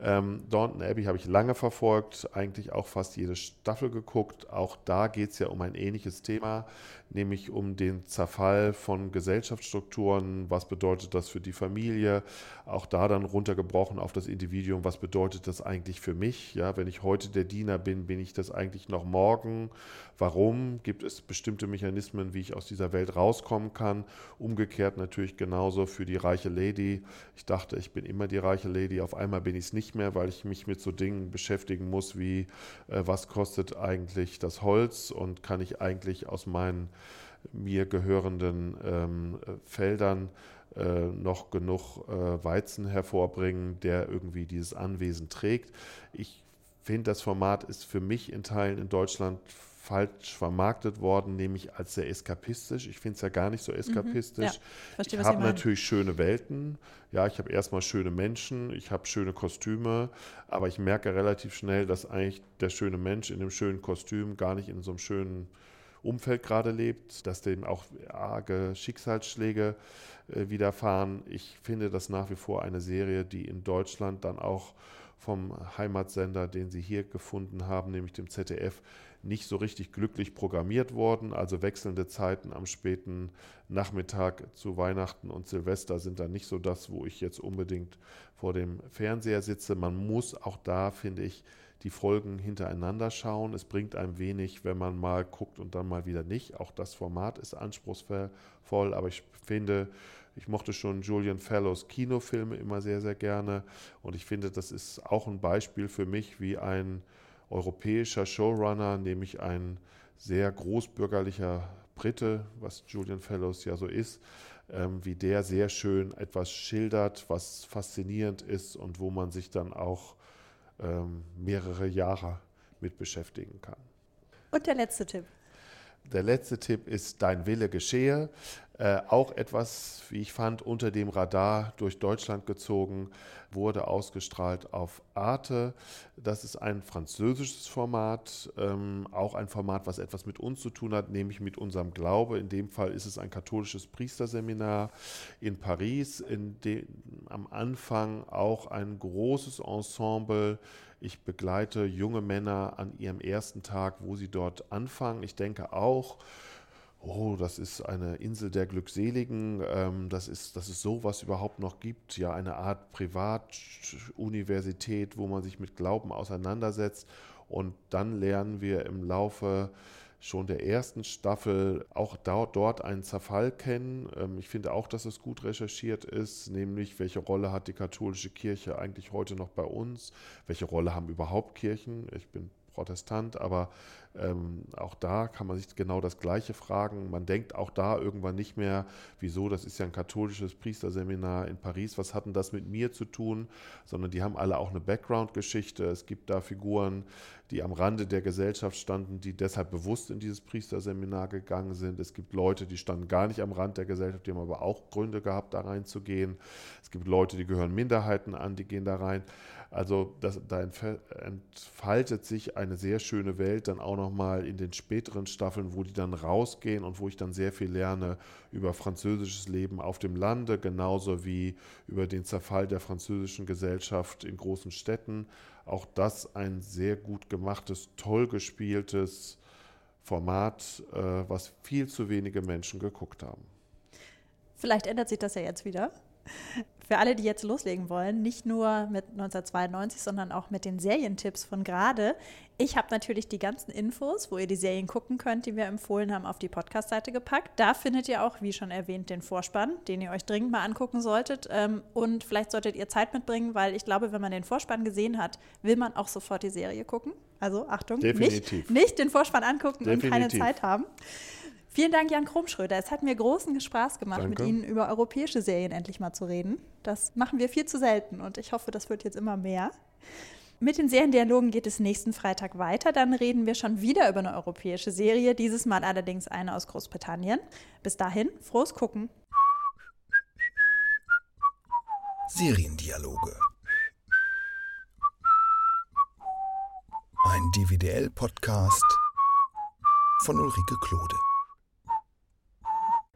Ähm, Daunton Abbey habe ich lange verfolgt, eigentlich auch fast jede Staffel geguckt. Auch da geht es ja um ein ähnliches Thema, nämlich um den Zerfall von Gesellschaftsstrukturen. Was bedeutet das für die Familie? Auch da dann runtergebrochen auf das Individuum. Was bedeutet das eigentlich für mich? Ja, wenn ich heute der Diener bin, bin ich das eigentlich noch morgen? Warum? Gibt es bestimmte Mechanismen, wie ich aus dieser Welt rauskommen kann? Umgekehrt natürlich genauso für die reiche Lady. Ich dachte, ich bin immer die reiche Lady. Auf einmal bin ich es nicht mehr, weil ich mich mit so Dingen beschäftigen muss wie, äh, was kostet eigentlich das Holz und kann ich eigentlich aus meinen mir gehörenden ähm, Feldern äh, noch genug äh, Weizen hervorbringen, der irgendwie dieses Anwesen trägt. Ich finde, das Format ist für mich in Teilen in Deutschland falsch vermarktet worden, nämlich als sehr eskapistisch. Ich finde es ja gar nicht so mhm. eskapistisch. Mhm, ja. Ich habe natürlich schöne Welten. Ja, ich habe erstmal schöne Menschen, ich habe schöne Kostüme, aber ich merke relativ schnell, dass eigentlich der schöne Mensch in dem schönen Kostüm gar nicht in so einem schönen Umfeld gerade lebt, dass dem auch arge Schicksalsschläge äh, widerfahren. Ich finde das nach wie vor eine Serie, die in Deutschland dann auch vom Heimatsender, den sie hier gefunden haben, nämlich dem ZDF, nicht so richtig glücklich programmiert worden. Also wechselnde Zeiten am späten Nachmittag zu Weihnachten und Silvester sind dann nicht so das, wo ich jetzt unbedingt vor dem Fernseher sitze. Man muss auch da, finde ich, die Folgen hintereinander schauen. Es bringt einem wenig, wenn man mal guckt und dann mal wieder nicht. Auch das Format ist anspruchsvoll, aber ich finde, ich mochte schon Julian Fellows Kinofilme immer sehr, sehr gerne. Und ich finde, das ist auch ein Beispiel für mich, wie ein europäischer Showrunner, nämlich ein sehr großbürgerlicher Brite, was Julian Fellows ja so ist, ähm, wie der sehr schön etwas schildert, was faszinierend ist und wo man sich dann auch ähm, mehrere Jahre mit beschäftigen kann. Und der letzte Tipp. Der letzte Tipp ist Dein Wille geschehe. Äh, auch etwas, wie ich fand, unter dem Radar durch Deutschland gezogen, wurde ausgestrahlt auf Arte. Das ist ein französisches Format, ähm, auch ein Format, was etwas mit uns zu tun hat, nämlich mit unserem Glaube. In dem Fall ist es ein katholisches Priesterseminar in Paris, in dem am Anfang auch ein großes Ensemble ich begleite junge Männer an ihrem ersten Tag, wo sie dort anfangen. Ich denke auch, oh, das ist eine Insel der Glückseligen, ähm, das ist, dass es sowas überhaupt noch gibt, ja, eine Art Privatuniversität, wo man sich mit Glauben auseinandersetzt. Und dann lernen wir im Laufe schon der ersten Staffel auch dort einen Zerfall kennen. Ähm, ich finde auch, dass es gut recherchiert ist, nämlich welche Rolle hat die katholische Kirche eigentlich heute noch bei uns? Welche Rolle haben überhaupt Kirchen? Ich bin Protestant, aber ähm, auch da kann man sich genau das Gleiche fragen. Man denkt auch da irgendwann nicht mehr, wieso, das ist ja ein katholisches Priesterseminar in Paris, was hat denn das mit mir zu tun? Sondern die haben alle auch eine Background-Geschichte. Es gibt da Figuren, die am Rande der Gesellschaft standen, die deshalb bewusst in dieses Priesterseminar gegangen sind. Es gibt Leute, die standen gar nicht am Rand der Gesellschaft, die haben aber auch Gründe gehabt, da reinzugehen. Es gibt Leute, die gehören Minderheiten an, die gehen da rein. Also das, da entfaltet sich eine sehr schöne Welt dann auch nochmal in den späteren Staffeln, wo die dann rausgehen und wo ich dann sehr viel lerne über französisches Leben auf dem Lande, genauso wie über den Zerfall der französischen Gesellschaft in großen Städten. Auch das ein sehr gut gemachtes, toll gespieltes Format, äh, was viel zu wenige Menschen geguckt haben. Vielleicht ändert sich das ja jetzt wieder. Für alle, die jetzt loslegen wollen, nicht nur mit 1992, sondern auch mit den Serientipps von gerade. Ich habe natürlich die ganzen Infos, wo ihr die Serien gucken könnt, die wir empfohlen haben, auf die Podcast-Seite gepackt. Da findet ihr auch, wie schon erwähnt, den Vorspann, den ihr euch dringend mal angucken solltet. Ähm, und vielleicht solltet ihr Zeit mitbringen, weil ich glaube, wenn man den Vorspann gesehen hat, will man auch sofort die Serie gucken. Also Achtung, Definitiv. Nicht, nicht den Vorspann angucken Definitiv. und keine Zeit haben. Vielen Dank, Jan Kromschröder. Es hat mir großen Spaß gemacht, Danke. mit Ihnen über europäische Serien endlich mal zu reden. Das machen wir viel zu selten und ich hoffe, das wird jetzt immer mehr. Mit den Seriendialogen geht es nächsten Freitag weiter. Dann reden wir schon wieder über eine europäische Serie, dieses Mal allerdings eine aus Großbritannien. Bis dahin, frohes Gucken. Seriendialoge. Ein DVDL-Podcast von Ulrike Klode.